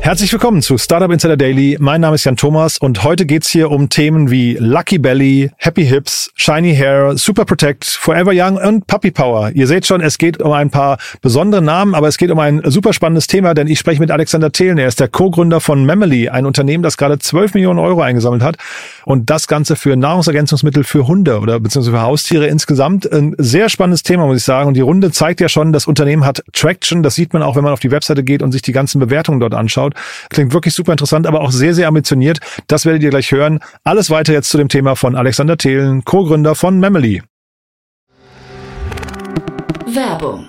Herzlich willkommen zu Startup Insider Daily. Mein Name ist Jan Thomas und heute geht's hier um Themen wie Lucky Belly, Happy Hips, Shiny Hair, Super Protect, Forever Young und Puppy Power. Ihr seht schon, es geht um ein paar besondere Namen, aber es geht um ein super spannendes Thema, denn ich spreche mit Alexander Thelen. Er ist der Co-Gründer von Memely, ein Unternehmen, das gerade 12 Millionen Euro eingesammelt hat und das Ganze für Nahrungsergänzungsmittel für Hunde oder beziehungsweise für Haustiere insgesamt. Ein sehr spannendes Thema, muss ich sagen. Und die Runde zeigt ja schon, das Unternehmen hat Traction. Das sieht man auch, wenn man auf die Webseite geht und sich die ganzen Bewertungen dort anschaut. Klingt wirklich super interessant, aber auch sehr, sehr ambitioniert. Das werdet ihr gleich hören. Alles weiter jetzt zu dem Thema von Alexander Thelen, Co-Gründer von Memely. Werbung.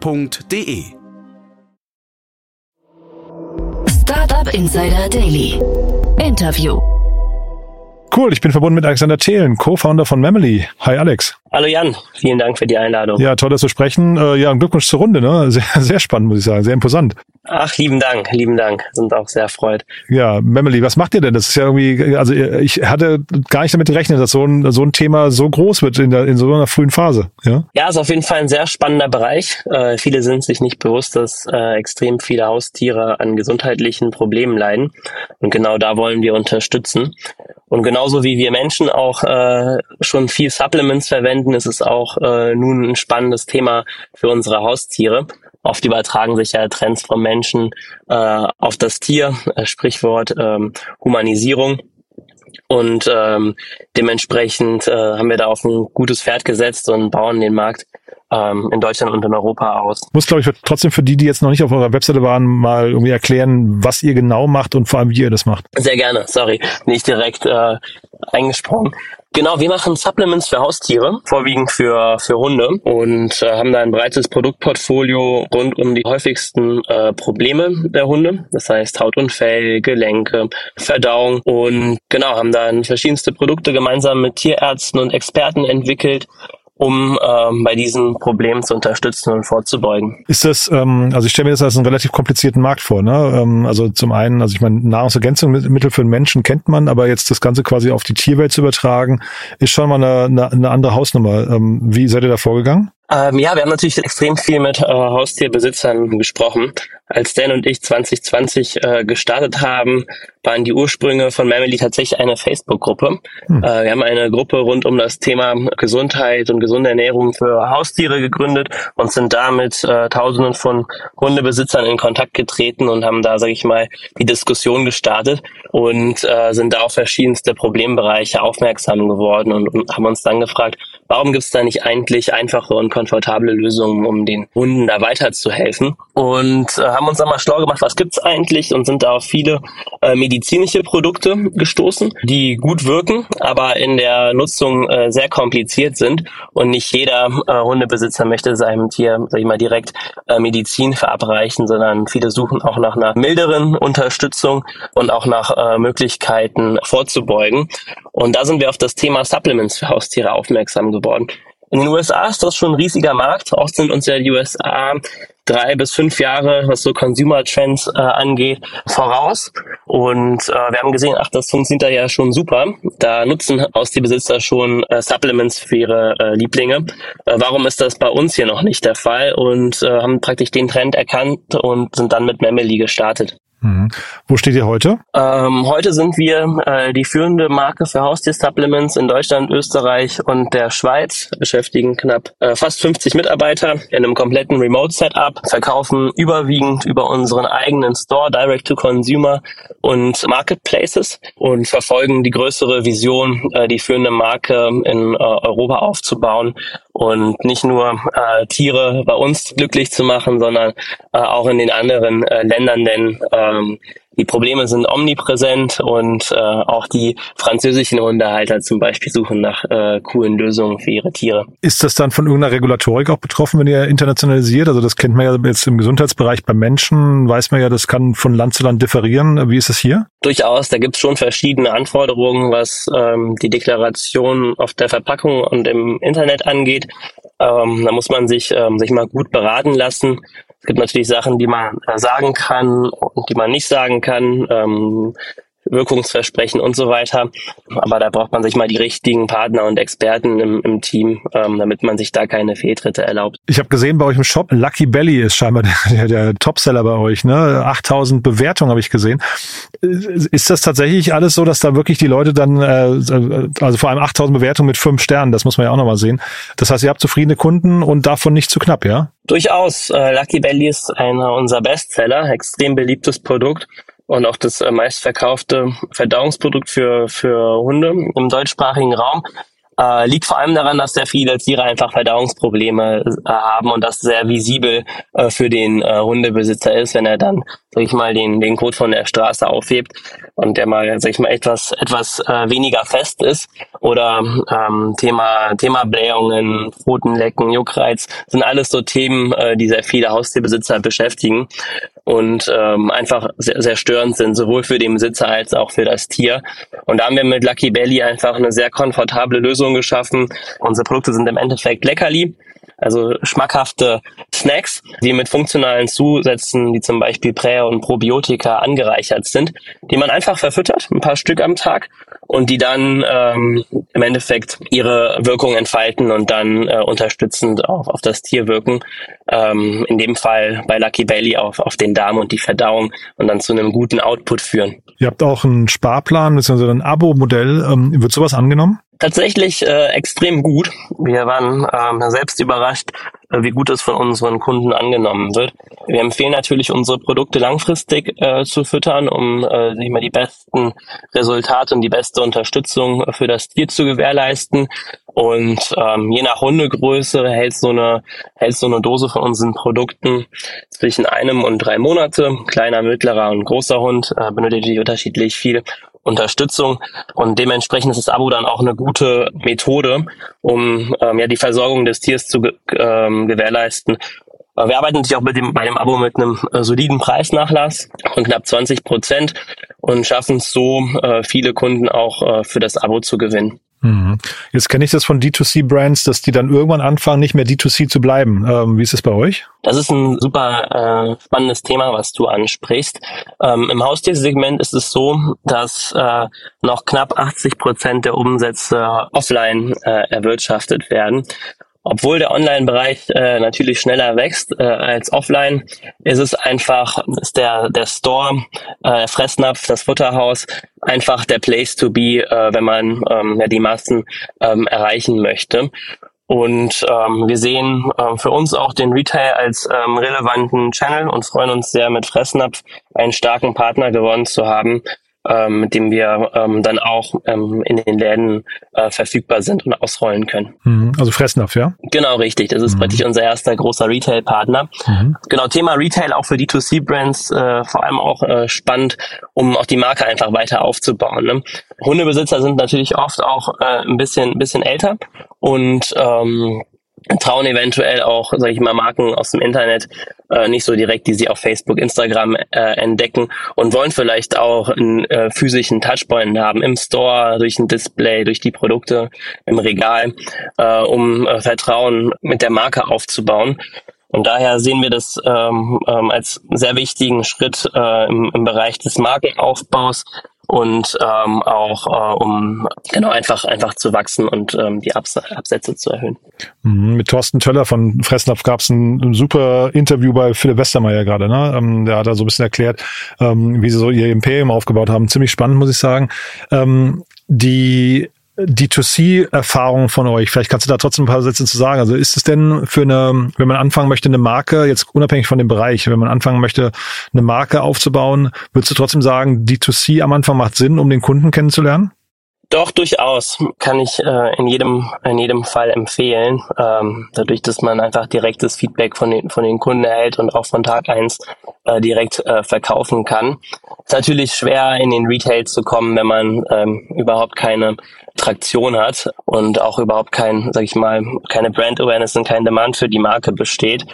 www.startup.de. Startup Insider Daily. Interview. Cool, ich bin verbunden mit Alexander Thelen, Co-Founder von Memely. Hi Alex. Hallo Jan, vielen Dank für die Einladung. Ja, toll, dass wir sprechen. Äh, ja, Glückwunsch zur Runde, ne? Sehr, sehr spannend, muss ich sagen, sehr imposant. Ach, lieben Dank, lieben Dank. Sind auch sehr erfreut. Ja, Memely, was macht ihr denn? Das ist ja irgendwie, also ich hatte gar nicht damit gerechnet, dass so ein, so ein Thema so groß wird in, der, in so einer frühen Phase. Ja, ja ist auf jeden Fall ein sehr spannender Bereich. Äh, viele sind sich nicht bewusst, dass äh, extrem viele Haustiere an gesundheitlichen Problemen leiden. Und genau da wollen wir unterstützen. Und genauso wie wir Menschen auch äh, schon viel Supplements verwenden, ist es auch äh, nun ein spannendes Thema für unsere Haustiere. Oft übertragen sich ja Trends vom Menschen äh, auf das Tier, äh, Sprichwort ähm, Humanisierung. Und ähm, dementsprechend äh, haben wir da auf ein gutes Pferd gesetzt und bauen den Markt ähm, in Deutschland und in Europa aus. Muss, glaube ich, trotzdem für die, die jetzt noch nicht auf eurer Webseite waren, mal irgendwie erklären, was ihr genau macht und vor allem, wie ihr das macht. Sehr gerne, sorry, nicht direkt äh, eingesprungen. Genau, wir machen Supplements für Haustiere, vorwiegend für, für Hunde und äh, haben da ein breites Produktportfolio rund um die häufigsten äh, Probleme der Hunde. Das heißt Hautunfälle, Gelenke, Verdauung und genau, haben da verschiedenste Produkte gemeinsam mit Tierärzten und Experten entwickelt, um ähm, bei diesen Problemen zu unterstützen und vorzubeugen. Ist das, ähm, also ich stelle mir das als einen relativ komplizierten Markt vor, ne? Ähm, also zum einen, also ich meine, Nahrungsergänzungsmittel für den Menschen kennt man, aber jetzt das Ganze quasi auf die Tierwelt zu übertragen, ist schon mal eine, eine, eine andere Hausnummer. Ähm, wie seid ihr da vorgegangen? Ähm, ja, wir haben natürlich extrem viel mit äh, Haustierbesitzern gesprochen. Als Dan und ich 2020 äh, gestartet haben, waren die Ursprünge von Mamily tatsächlich eine Facebook-Gruppe. Hm. Äh, wir haben eine Gruppe rund um das Thema Gesundheit und gesunde Ernährung für Haustiere gegründet und sind damit äh, Tausenden von Hundebesitzern in Kontakt getreten und haben da, sage ich mal, die Diskussion gestartet und äh, sind da auf verschiedenste Problembereiche aufmerksam geworden und, und haben uns dann gefragt, warum gibt es da nicht eigentlich einfache und komfortable Lösungen, um den Hunden da weiterzuhelfen? Und äh, haben uns dann mal schlau gemacht, was gibt's eigentlich und sind da auf viele äh, medizinische Produkte gestoßen, die gut wirken, aber in der Nutzung äh, sehr kompliziert sind und nicht jeder äh, Hundebesitzer möchte seinem Tier, sag ich mal, direkt äh, Medizin verabreichen, sondern viele suchen auch nach einer milderen Unterstützung und auch nach äh, Möglichkeiten vorzubeugen. Und da sind wir auf das Thema Supplements für Haustiere aufmerksam geworden. In den USA ist das schon ein riesiger Markt. Auch sind uns ja die USA drei bis fünf Jahre, was so Consumer Trends äh, angeht, voraus. Und äh, wir haben gesehen, ach, das funktioniert da ja schon super. Da nutzen aus die Besitzer schon äh, Supplements für ihre äh, Lieblinge. Äh, warum ist das bei uns hier noch nicht der Fall? Und äh, haben praktisch den Trend erkannt und sind dann mit Memely gestartet. Mhm. Wo steht ihr heute? Ähm, heute sind wir äh, die führende Marke für Haustier-Supplements in Deutschland, Österreich und der Schweiz, beschäftigen knapp äh, fast 50 Mitarbeiter in einem kompletten Remote-Setup, verkaufen überwiegend über unseren eigenen Store, Direct-to-Consumer und Marketplaces und verfolgen die größere Vision, äh, die führende Marke in äh, Europa aufzubauen und nicht nur äh, Tiere bei uns glücklich zu machen, sondern äh, auch in den anderen äh, Ländern, denn ähm, die Probleme sind omnipräsent und äh, auch die französischen Hundehalter zum Beispiel suchen nach äh, coolen Lösungen für ihre Tiere. Ist das dann von irgendeiner Regulatorik auch betroffen, wenn ihr internationalisiert? Also das kennt man ja jetzt im Gesundheitsbereich bei Menschen, weiß man ja, das kann von Land zu Land differieren. Wie ist es hier? Durchaus, da gibt es schon verschiedene Anforderungen, was ähm, die Deklaration auf der Verpackung und im Internet angeht. Ähm, da muss man sich, ähm, sich mal gut beraten lassen. Es gibt natürlich Sachen, die man äh, sagen kann und die man nicht sagen kann. Ähm, Wirkungsversprechen und so weiter. Aber da braucht man sich mal die richtigen Partner und Experten im, im Team, ähm, damit man sich da keine Fehltritte erlaubt. Ich habe gesehen bei euch im Shop, Lucky Belly ist scheinbar der, der, der Topseller bei euch. Ne? 8000 Bewertungen habe ich gesehen. Ist das tatsächlich alles so, dass da wirklich die Leute dann, äh, also vor allem 8000 Bewertungen mit fünf Sternen, das muss man ja auch nochmal sehen. Das heißt, ihr habt zufriedene Kunden und davon nicht zu knapp, ja? Durchaus. Äh, Lucky Belly ist einer unserer Bestseller, extrem beliebtes Produkt und auch das äh, meistverkaufte Verdauungsprodukt für, für Hunde im deutschsprachigen Raum. Äh, liegt vor allem daran, dass sehr viele Tiere einfach Verdauungsprobleme äh, haben und das sehr visibel äh, für den äh, Hundebesitzer ist, wenn er dann, sag ich mal, den, den Kot von der Straße aufhebt und der mal, sag ich mal, etwas, etwas äh, weniger fest ist. Oder ähm, Thema, Thema Blähungen, Pfotenlecken, Juckreiz, sind alles so Themen, äh, die sehr viele Haustierbesitzer beschäftigen und ähm, einfach sehr, sehr störend sind, sowohl für den Besitzer als auch für das Tier. Und da haben wir mit Lucky Belly einfach eine sehr komfortable Lösung geschaffen. Unsere Produkte sind im Endeffekt Leckerli, also schmackhafte Snacks, die mit funktionalen Zusätzen, wie zum Beispiel Prä- und Probiotika angereichert sind, die man einfach verfüttert, ein paar Stück am Tag und die dann ähm, im Endeffekt ihre Wirkung entfalten und dann äh, unterstützend auch auf das Tier wirken. Ähm, in dem Fall bei Lucky Bailey auf, auf den Darm und die Verdauung und dann zu einem guten Output führen. Ihr habt auch einen Sparplan bzw. ein Abo-Modell. Ähm, wird sowas angenommen? Tatsächlich äh, extrem gut. Wir waren ähm, selbst überrascht, äh, wie gut es von unseren Kunden angenommen wird. Wir empfehlen natürlich, unsere Produkte langfristig äh, zu füttern, um äh, sich mal die besten Resultate und die beste Unterstützung für das Tier zu gewährleisten. Und ähm, je nach Hundegröße hält so eine hält so eine Dose von unseren Produkten zwischen einem und drei Monate. Kleiner, mittlerer und großer Hund äh, benötigt unterschiedlich viel Unterstützung und dementsprechend ist das Abo dann auch eine gute Methode, um ähm, ja die Versorgung des Tiers zu ähm, gewährleisten. Äh, wir arbeiten natürlich auch mit dem, bei dem Abo mit einem äh, soliden Preisnachlass von knapp 20 Prozent und schaffen es so, äh, viele Kunden auch äh, für das Abo zu gewinnen. Mhm. Jetzt kenne ich das von D2C-Brands, dass die dann irgendwann anfangen, nicht mehr D2C zu bleiben. Ähm, wie ist es bei euch? Das ist ein super äh, spannendes Thema, was du ansprichst. Ähm, Im Haustiersegment ist es so, dass äh, noch knapp 80 Prozent der Umsätze offline äh, erwirtschaftet werden. Obwohl der Online-Bereich äh, natürlich schneller wächst äh, als offline, ist es einfach, ist der, der Store, äh, Fressnapf, das Futterhaus einfach der Place to be, äh, wenn man ähm, ja, die Massen ähm, erreichen möchte. Und ähm, wir sehen ähm, für uns auch den Retail als ähm, relevanten Channel und freuen uns sehr, mit Fressnapf einen starken Partner gewonnen zu haben, ähm, mit dem wir ähm, dann auch ähm, in den Läden äh, verfügbar sind und ausrollen können. Mhm, also Fressnapf, ja? Genau, richtig. Das ist mhm. praktisch unser erster großer Retail-Partner. Mhm. Genau, Thema Retail auch für D2C-Brands äh, vor allem auch äh, spannend, um auch die Marke einfach weiter aufzubauen. Ne? Hundebesitzer sind natürlich oft auch äh, ein bisschen, ein bisschen älter und ähm, trauen eventuell auch, sage ich mal, Marken aus dem Internet äh, nicht so direkt, die sie auf Facebook, Instagram äh, entdecken und wollen vielleicht auch einen äh, physischen Touchpoint haben im Store, durch ein Display, durch die Produkte im Regal, äh, um äh, Vertrauen mit der Marke aufzubauen. Und daher sehen wir das ähm, ähm, als sehr wichtigen Schritt äh, im, im Bereich des Markenaufbaus, und ähm, auch äh, um genau einfach einfach zu wachsen und ähm, die Abs Absätze zu erhöhen. Mhm, mit Thorsten Töller von Fressnapf gab es ein, super Interview bei Philipp Westermeier gerade. Ne? Ähm, der hat da so ein bisschen erklärt, ähm, wie sie so ihr Imperium aufgebaut haben. Ziemlich spannend, muss ich sagen. Ähm, die D2C-Erfahrung von euch? Vielleicht kannst du da trotzdem ein paar Sätze zu sagen. Also ist es denn für eine, wenn man anfangen möchte, eine Marke, jetzt unabhängig von dem Bereich, wenn man anfangen möchte, eine Marke aufzubauen, würdest du trotzdem sagen, D2C am Anfang macht Sinn, um den Kunden kennenzulernen? Doch, durchaus. Kann ich äh, in jedem in jedem Fall empfehlen. Ähm, dadurch, dass man einfach direktes Feedback von den von den Kunden erhält und auch von Tag eins äh, direkt äh, verkaufen kann. Ist natürlich schwer in den Retail zu kommen, wenn man ähm, überhaupt keine Traktion hat und auch überhaupt kein, sag ich mal, keine Brand Awareness und kein Demand für die Marke besteht.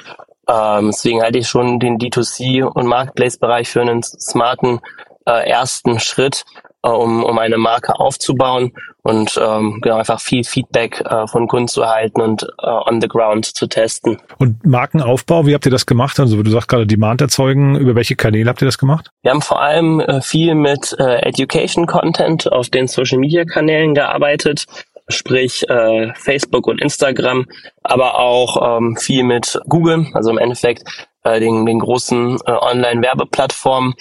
Ähm, deswegen halte ich schon den D2C und Marketplace-Bereich für einen smarten äh, ersten Schritt, äh, um, um eine Marke aufzubauen und ähm, genau einfach viel Feedback äh, von Kunden zu erhalten und äh, on the ground zu testen. Und Markenaufbau, wie habt ihr das gemacht? Also du sagst gerade Demand erzeugen, über welche Kanäle habt ihr das gemacht? Wir haben vor allem äh, viel mit äh, Education Content auf den Social Media Kanälen gearbeitet sprich äh, Facebook und Instagram, aber auch ähm, viel mit Google, also im Endeffekt äh, den, den großen äh, Online-Werbeplattformen.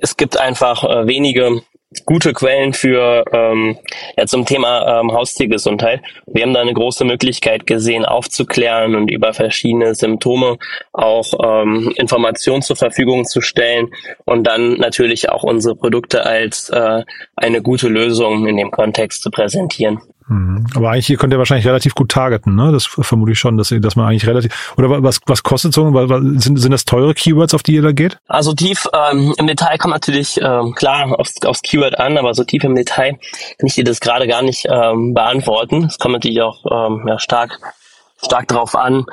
Es gibt einfach äh, wenige gute Quellen für ähm, ja, zum Thema ähm, Haustiergesundheit. Wir haben da eine große Möglichkeit gesehen, aufzuklären und über verschiedene Symptome auch ähm, Informationen zur Verfügung zu stellen und dann natürlich auch unsere Produkte als äh, eine gute Lösung in dem Kontext zu präsentieren. Mhm. Aber eigentlich hier könnt ihr wahrscheinlich relativ gut targeten, ne? Das vermute ich schon, dass, dass man eigentlich relativ oder was was kostet so? Sind, sind das teure Keywords, auf die ihr da geht? Also tief ähm, im Detail kommt natürlich ähm, klar aufs, aufs Keyword an, aber so tief im Detail kann ich dir das gerade gar nicht ähm, beantworten. Es kommt natürlich auch ähm, ja, stark stark drauf an.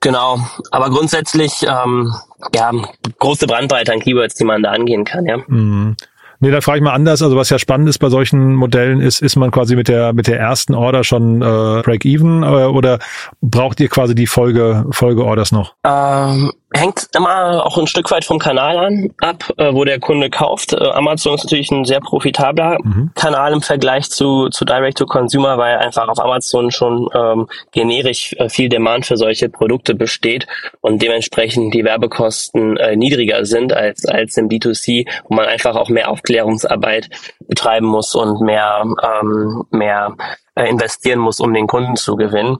Genau, aber grundsätzlich ähm, ja große Bandbreite an Keywords, die man da angehen kann, ja. Mhm. Nee, da frage ich mal anders. Also was ja spannend ist bei solchen Modellen ist, ist man quasi mit der mit der ersten Order schon äh, Break-Even äh, oder braucht ihr quasi die Folge Folge-Orders noch? Ähm, hängt immer auch ein Stück weit vom Kanal an, ab, äh, wo der Kunde kauft. Äh, Amazon ist natürlich ein sehr profitabler mhm. Kanal im Vergleich zu, zu Direct-to-Consumer, weil einfach auf Amazon schon ähm, generisch äh, viel Demand für solche Produkte besteht und dementsprechend die Werbekosten äh, niedriger sind als, als im D2C, wo man einfach auch mehr Aufklärungsarbeit betreiben muss und mehr, ähm, mehr äh, investieren muss, um den Kunden zu gewinnen.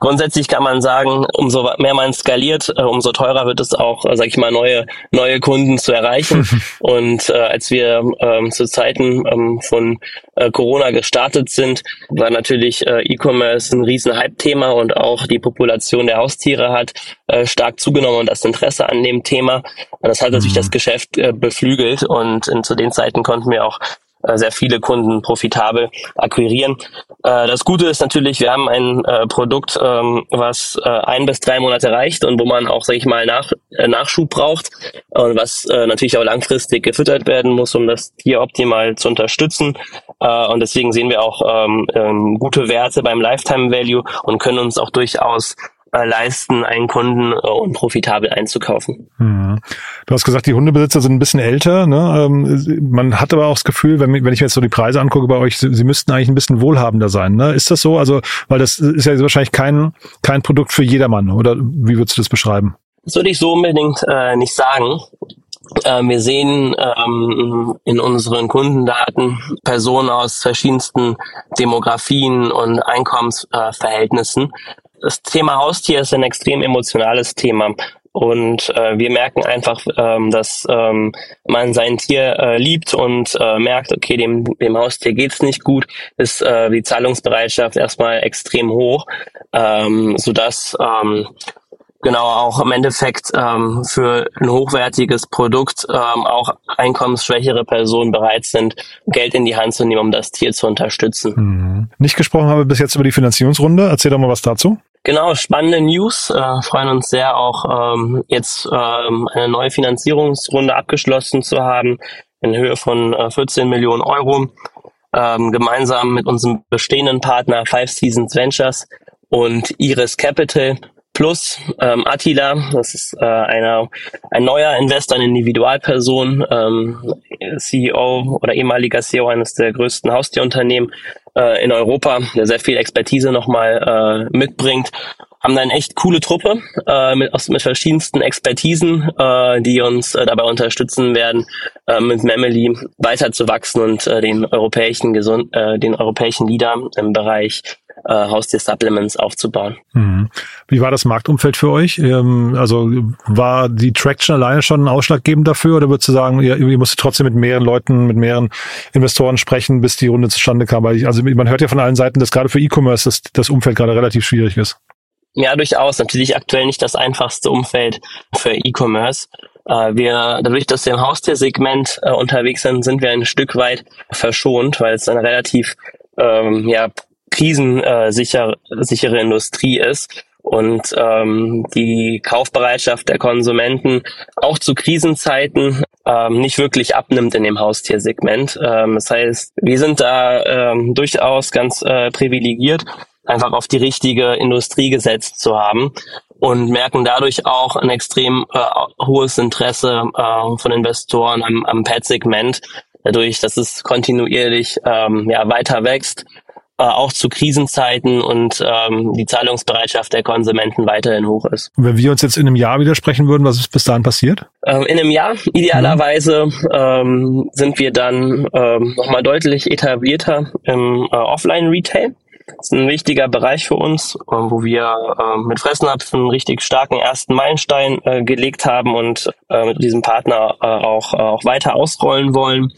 Grundsätzlich kann man sagen, umso mehr man skaliert, äh, umso teurer wird es auch, äh, sag ich mal, neue neue Kunden zu erreichen. Und äh, als wir ähm, zu Zeiten ähm, von äh, Corona gestartet sind, war natürlich äh, E-Commerce ein riesen Hype-Thema und auch die Population der Haustiere hat äh, stark zugenommen und das Interesse an dem Thema. Das hat natürlich mhm. das Geschäft äh, beflügelt und in, zu den Zeiten konnten wir auch sehr viele Kunden profitabel akquirieren. Äh, das Gute ist natürlich, wir haben ein äh, Produkt, ähm, was ein bis drei Monate reicht und wo man auch, sage ich mal, nach, Nachschub braucht und was natürlich auch langfristig gefüttert werden muss, um das Tier optimal zu unterstützen. und deswegen sehen wir auch ähm, ähm, gute Werte beim Lifetime Value und können uns auch durchaus äh, leisten, einen Kunden äh, unprofitabel einzukaufen. Mhm. Du hast gesagt, die Hundebesitzer sind ein bisschen älter. Ne? Ähm, man hat aber auch das Gefühl, wenn, wenn ich mir jetzt so die Preise angucke bei euch, sie, sie müssten eigentlich ein bisschen wohlhabender sein. Ne? Ist das so? Also, weil das ist ja wahrscheinlich kein, kein Produkt für jedermann, oder wie würdest du das beschreiben? Das würde ich so unbedingt äh, nicht sagen. Äh, wir sehen ähm, in unseren Kundendaten Personen aus verschiedensten Demografien und Einkommensverhältnissen das Thema Haustier ist ein extrem emotionales Thema. Und äh, wir merken einfach, ähm, dass ähm, man sein Tier äh, liebt und äh, merkt, okay, dem, dem Haustier geht's nicht gut, ist äh, die Zahlungsbereitschaft erstmal extrem hoch, ähm, sodass ähm, genau auch im Endeffekt ähm, für ein hochwertiges Produkt ähm, auch einkommensschwächere Personen bereit sind, Geld in die Hand zu nehmen, um das Tier zu unterstützen. Mhm. Nicht gesprochen habe bis jetzt über die Finanzierungsrunde. Erzähl doch mal was dazu. Genau, spannende News. Äh, freuen uns sehr, auch ähm, jetzt ähm, eine neue Finanzierungsrunde abgeschlossen zu haben in Höhe von äh, 14 Millionen Euro. Ähm, gemeinsam mit unserem bestehenden Partner Five Seasons Ventures und Iris Capital plus ähm, Attila, das ist äh, einer, ein neuer Investor, eine Individualperson, ähm, CEO oder ehemaliger CEO eines der größten Haustierunternehmen äh, in Europa, der sehr viel Expertise nochmal äh, mitbringt. Haben da eine echt coole Truppe äh, mit, aus, mit verschiedensten Expertisen, äh, die uns äh, dabei unterstützen werden, äh, mit Memely weiter zu wachsen und äh, den europäischen gesund, äh, den europäischen Leader im Bereich äh, Haustier-Supplements aufzubauen. Mhm. Wie war das Marktumfeld für euch? Ähm, also war die Traction alleine schon ein ausschlaggebend dafür oder würdest du sagen, ihr, ihr musstet trotzdem mit mehreren Leuten, mit mehreren Investoren sprechen, bis die Runde zustande kam? Weil ich, also man hört ja von allen Seiten, dass gerade für E-Commerce das, das Umfeld gerade relativ schwierig ist. Ja, durchaus. Natürlich aktuell nicht das einfachste Umfeld für E-Commerce. Äh, wir, dadurch, dass wir im Haustiersegment äh, unterwegs sind, sind wir ein Stück weit verschont, weil es eine relativ ähm, ja, krisensichere sichere Industrie ist und ähm, die Kaufbereitschaft der Konsumenten auch zu Krisenzeiten ähm, nicht wirklich abnimmt in dem Haustiersegment. Ähm, das heißt, wir sind da ähm, durchaus ganz äh, privilegiert einfach auf die richtige Industrie gesetzt zu haben und merken dadurch auch ein extrem äh, hohes Interesse äh, von Investoren am, am Pet-Segment, dadurch, dass es kontinuierlich ähm, ja, weiter wächst, äh, auch zu Krisenzeiten und ähm, die Zahlungsbereitschaft der Konsumenten weiterhin hoch ist. Und wenn wir uns jetzt in einem Jahr widersprechen würden, was ist bis dahin passiert? Ähm, in einem Jahr idealerweise ähm, sind wir dann ähm, nochmal deutlich etablierter im äh, Offline-Retail. Das ist ein wichtiger Bereich für uns, äh, wo wir äh, mit Fressnapf einen richtig starken ersten Meilenstein äh, gelegt haben und mit diesem Partner auch, auch weiter ausrollen wollen.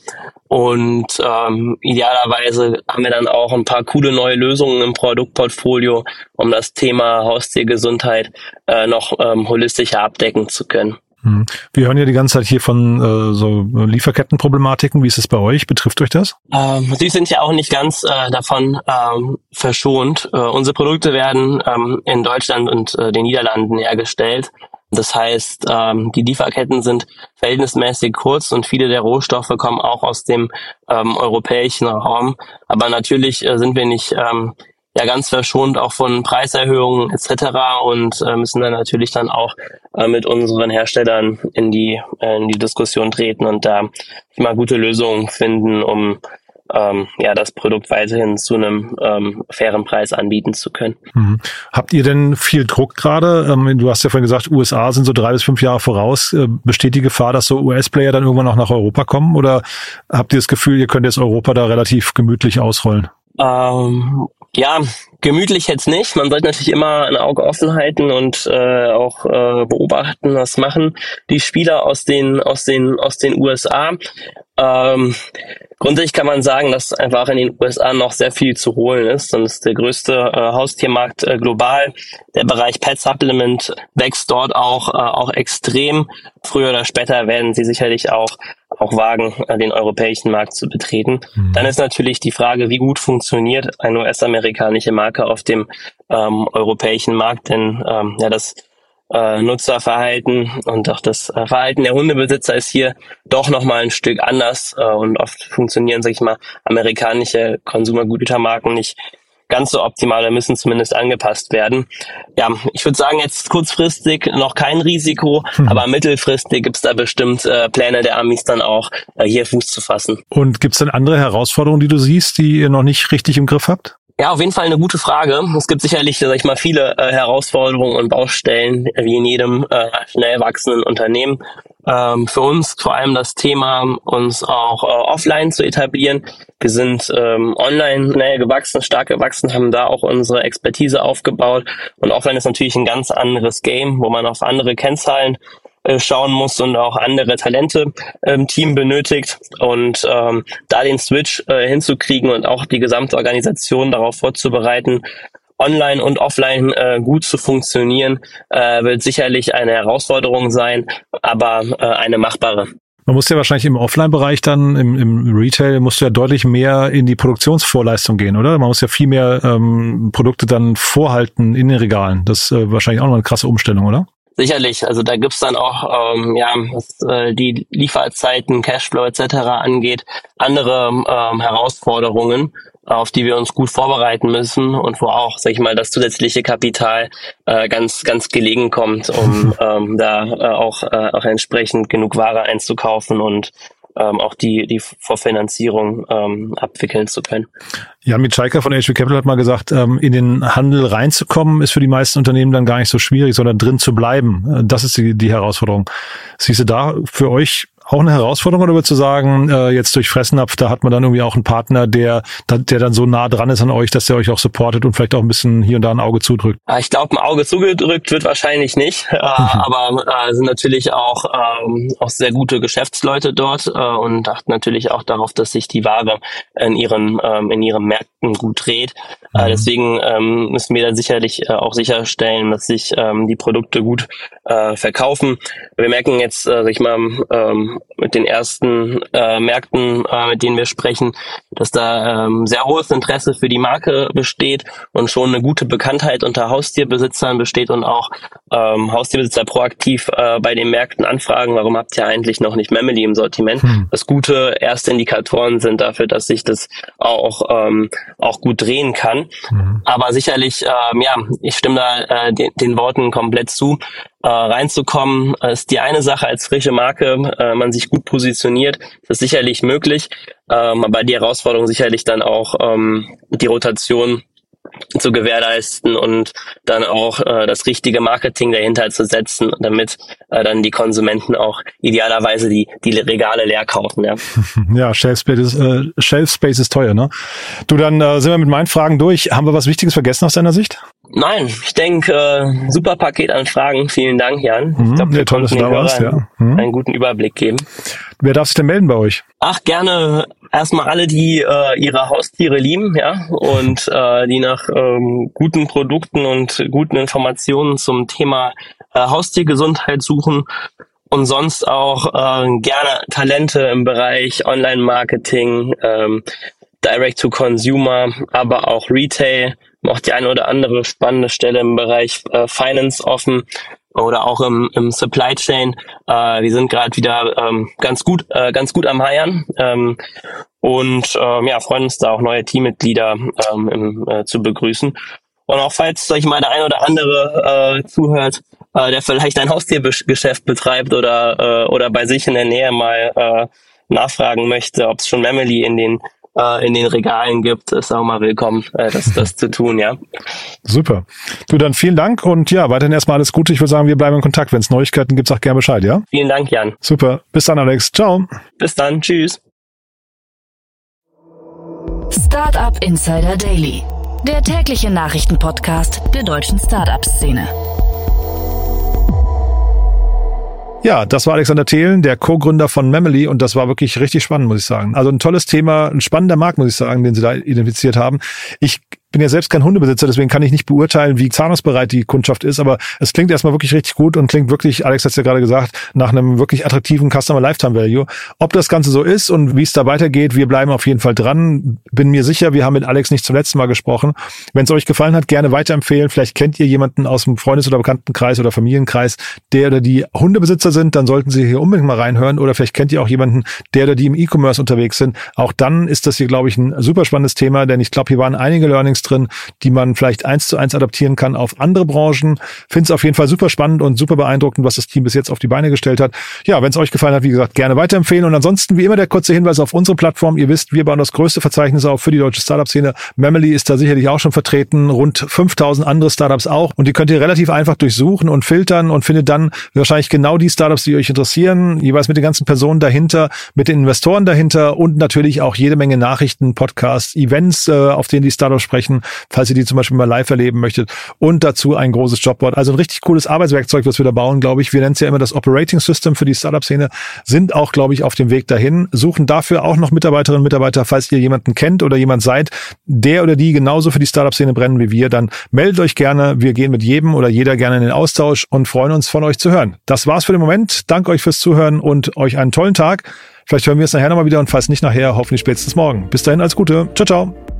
Und ähm, idealerweise haben wir dann auch ein paar coole neue Lösungen im Produktportfolio, um das Thema Haustiergesundheit äh, noch ähm, holistischer abdecken zu können. Hm. Wir hören ja die ganze Zeit hier von äh, so Lieferkettenproblematiken. Wie ist es bei euch? Betrifft euch das? Ähm, Sie sind ja auch nicht ganz äh, davon ähm, verschont. Äh, unsere Produkte werden ähm, in Deutschland und äh, den Niederlanden hergestellt. Das heißt, ähm, die Lieferketten sind verhältnismäßig kurz und viele der Rohstoffe kommen auch aus dem ähm, europäischen Raum. Aber natürlich äh, sind wir nicht ähm, ja ganz verschont auch von Preiserhöhungen etc. und äh, müssen dann natürlich dann auch äh, mit unseren Herstellern in die äh, in die Diskussion treten und da immer gute Lösungen finden, um ähm, ja das Produkt weiterhin zu einem ähm, fairen Preis anbieten zu können. Mhm. Habt ihr denn viel Druck gerade? Ähm, du hast ja vorhin gesagt, USA sind so drei bis fünf Jahre voraus. Äh, besteht die Gefahr, dass so US-Player dann irgendwann auch nach Europa kommen? Oder habt ihr das Gefühl, ihr könnt jetzt Europa da relativ gemütlich ausrollen? Ähm, ja, gemütlich jetzt nicht. Man sollte natürlich immer ein Auge offen halten und äh, auch äh, beobachten, was machen die Spieler aus den aus den aus den USA. Ähm, grundsätzlich kann man sagen, dass einfach in den USA noch sehr viel zu holen ist. Es ist der größte äh, Haustiermarkt äh, global. Der Bereich Pet Supplement wächst dort auch äh, auch extrem. Früher oder später werden sie sicherlich auch auch wagen, äh, den europäischen Markt zu betreten. Mhm. Dann ist natürlich die Frage, wie gut funktioniert eine US-amerikanische Marke auf dem ähm, europäischen Markt, denn ähm, ja, das äh, Nutzerverhalten und auch das äh, Verhalten der Hundebesitzer ist hier doch nochmal ein Stück anders äh, und oft funktionieren, sag ich mal, amerikanische Konsumergütermarken nicht ganz so optimal, da müssen zumindest angepasst werden. Ja, ich würde sagen, jetzt kurzfristig noch kein Risiko, hm. aber mittelfristig gibt's da bestimmt äh, Pläne der Amis dann auch, äh, hier Fuß zu fassen. Und gibt's denn andere Herausforderungen, die du siehst, die ihr noch nicht richtig im Griff habt? Ja, auf jeden Fall eine gute Frage. Es gibt sicherlich, sag ich mal, viele äh, Herausforderungen und Baustellen, wie in jedem äh, schnell wachsenden Unternehmen. Ähm, für uns vor allem das Thema, uns auch äh, offline zu etablieren. Wir sind ähm, online schnell gewachsen, stark gewachsen, haben da auch unsere Expertise aufgebaut. Und offline ist natürlich ein ganz anderes Game, wo man auf andere Kennzahlen schauen muss und auch andere Talente im Team benötigt und ähm, da den Switch äh, hinzukriegen und auch die gesamte Organisation darauf vorzubereiten, online und offline äh, gut zu funktionieren, äh, wird sicherlich eine Herausforderung sein, aber äh, eine machbare. Man muss ja wahrscheinlich im Offline-Bereich dann, im, im Retail, musst du ja deutlich mehr in die Produktionsvorleistung gehen, oder? Man muss ja viel mehr ähm, Produkte dann vorhalten in den Regalen. Das ist äh, wahrscheinlich auch noch eine krasse Umstellung, oder? Sicherlich, also da gibt's dann auch, ähm, ja, was äh, die Lieferzeiten, Cashflow etc. angeht, andere ähm, Herausforderungen, auf die wir uns gut vorbereiten müssen und wo auch, sag ich mal, das zusätzliche Kapital äh, ganz, ganz gelegen kommt, um ähm, da äh, auch, äh, auch entsprechend genug Ware einzukaufen und ähm, auch die, die Vorfinanzierung ähm, abwickeln zu können. Jan Mitschaiker von HV Capital hat mal gesagt, ähm, in den Handel reinzukommen, ist für die meisten Unternehmen dann gar nicht so schwierig, sondern drin zu bleiben. Äh, das ist die, die Herausforderung. Siehst du da für euch auch eine Herausforderung oder würdest du sagen, äh, jetzt durch Fressnapf, da hat man dann irgendwie auch einen Partner, der, der dann so nah dran ist an euch, dass der euch auch supportet und vielleicht auch ein bisschen hier und da ein Auge zudrückt? Ich glaube, ein Auge zugedrückt wird wahrscheinlich nicht, äh, mhm. aber äh, sind natürlich auch, ähm, auch sehr gute Geschäftsleute dort äh, und achten natürlich auch darauf, dass sich die Ware in ihren, ähm, in ihren Märkten gut dreht. Äh, mhm. deswegen ähm, müssen wir da sicherlich äh, auch sicherstellen, dass sich ähm, die Produkte gut äh, verkaufen. Wir merken jetzt, äh, sag ich mal, ähm, mit den ersten äh, Märkten, äh, mit denen wir sprechen, dass da ähm, sehr hohes Interesse für die Marke besteht und schon eine gute Bekanntheit unter Haustierbesitzern besteht und auch ähm, Haustierbesitzer proaktiv äh, bei den Märkten anfragen, warum habt ihr eigentlich noch nicht Memely im Sortiment? Hm. Was gute erste Indikatoren sind dafür, dass sich das auch, ähm, auch gut drehen kann. Hm. Aber sicherlich, ähm, ja, ich stimme da äh, den, den Worten komplett zu äh, reinzukommen, ist die eine Sache als frische Marke, äh, man sich gut positioniert, das ist sicherlich möglich, ähm, aber die Herausforderung sicherlich dann auch ähm, die Rotation zu gewährleisten und dann auch äh, das richtige Marketing dahinter zu setzen, damit äh, dann die Konsumenten auch idealerweise die, die Regale leer kaufen. Ja, ja Shelf, Space ist, äh, Shelf Space ist teuer, ne? Du, dann äh, sind wir mit meinen Fragen durch. Haben wir was Wichtiges vergessen aus deiner Sicht? Nein, ich denke, äh, super Paket an Fragen. Vielen Dank, Jan. Mhm, ich glaub, ja, toll, dass du da warst. Ja. Mhm. Einen guten Überblick geben. Wer darf sich denn melden bei euch? Ach, gerne erstmal alle, die äh, ihre Haustiere lieben, ja, und äh, die nach ähm, guten Produkten und guten Informationen zum Thema äh, Haustiergesundheit suchen und sonst auch äh, gerne Talente im Bereich Online-Marketing, ähm, Direct-to-Consumer, aber auch Retail, noch die eine oder andere spannende Stelle im Bereich äh, Finance offen oder auch im, im Supply Chain. Äh, wir sind gerade wieder ähm, ganz gut, äh, ganz gut am Heiern ähm, und ähm, ja freuen uns da auch neue Teammitglieder ähm, im, äh, zu begrüßen. Und auch falls, sag ich mal, der ein oder andere äh, zuhört, äh, der vielleicht ein Haustiergeschäft betreibt oder äh, oder bei sich in der Nähe mal äh, nachfragen möchte, ob es schon Memely in den äh, in den Regalen gibt, ist auch mal willkommen, äh, das, das zu tun, ja. Super. Du, dann vielen Dank und ja, weiterhin erstmal alles Gute. Ich würde sagen, wir bleiben in Kontakt. Wenn es Neuigkeiten gibt, sag gerne Bescheid, ja? Vielen Dank, Jan. Super. Bis dann, Alex. Ciao. Bis dann. Tschüss. Startup Insider Daily. Der tägliche Nachrichtenpodcast der deutschen Startup-Szene. Ja, das war Alexander Thelen, der Co-Gründer von Memely und das war wirklich richtig spannend, muss ich sagen. Also ein tolles Thema, ein spannender Markt, muss ich sagen, den sie da identifiziert haben. Ich bin ja selbst kein Hundebesitzer, deswegen kann ich nicht beurteilen, wie zahlungsbereit die Kundschaft ist, aber es klingt erstmal wirklich richtig gut und klingt wirklich, Alex hat es ja gerade gesagt, nach einem wirklich attraktiven Customer Lifetime Value. Ob das Ganze so ist und wie es da weitergeht, wir bleiben auf jeden Fall dran. Bin mir sicher, wir haben mit Alex nicht zum letzten Mal gesprochen. Wenn es euch gefallen hat, gerne weiterempfehlen. Vielleicht kennt ihr jemanden aus dem Freundes- oder Bekanntenkreis oder Familienkreis, der oder die Hundebesitzer sind, dann sollten sie hier unbedingt mal reinhören oder vielleicht kennt ihr auch jemanden, der oder die im E-Commerce unterwegs sind. Auch dann ist das hier, glaube ich, ein super spannendes Thema, denn ich glaube, hier waren einige Learnings Learnings drin, die man vielleicht eins zu eins adaptieren kann auf andere Branchen. Finde es auf jeden Fall super spannend und super beeindruckend, was das Team bis jetzt auf die Beine gestellt hat. Ja, wenn es euch gefallen hat, wie gesagt, gerne weiterempfehlen. Und ansonsten, wie immer, der kurze Hinweis auf unsere Plattform. Ihr wisst, wir bauen das größte Verzeichnis auf für die deutsche Startup-Szene. Memely ist da sicherlich auch schon vertreten, rund 5000 andere Startups auch. Und die könnt ihr relativ einfach durchsuchen und filtern und findet dann wahrscheinlich genau die Startups, die euch interessieren, jeweils mit den ganzen Personen dahinter, mit den Investoren dahinter und natürlich auch jede Menge Nachrichten, Podcasts, Events, äh, auf denen die Startups sprechen falls ihr die zum Beispiel mal live erleben möchtet. Und dazu ein großes Jobboard. Also ein richtig cooles Arbeitswerkzeug, was wir da bauen, glaube ich. Wir nennen es ja immer das Operating System für die Startup-Szene, sind auch, glaube ich, auf dem Weg dahin, suchen dafür auch noch Mitarbeiterinnen und Mitarbeiter, falls ihr jemanden kennt oder jemand seid, der oder die genauso für die Startup-Szene brennen wie wir, dann meldet euch gerne. Wir gehen mit jedem oder jeder gerne in den Austausch und freuen uns von euch zu hören. Das war's für den Moment. Danke euch fürs Zuhören und euch einen tollen Tag. Vielleicht hören wir es nachher nochmal wieder und falls nicht nachher, hoffentlich spätestens morgen. Bis dahin, alles Gute. Ciao, ciao.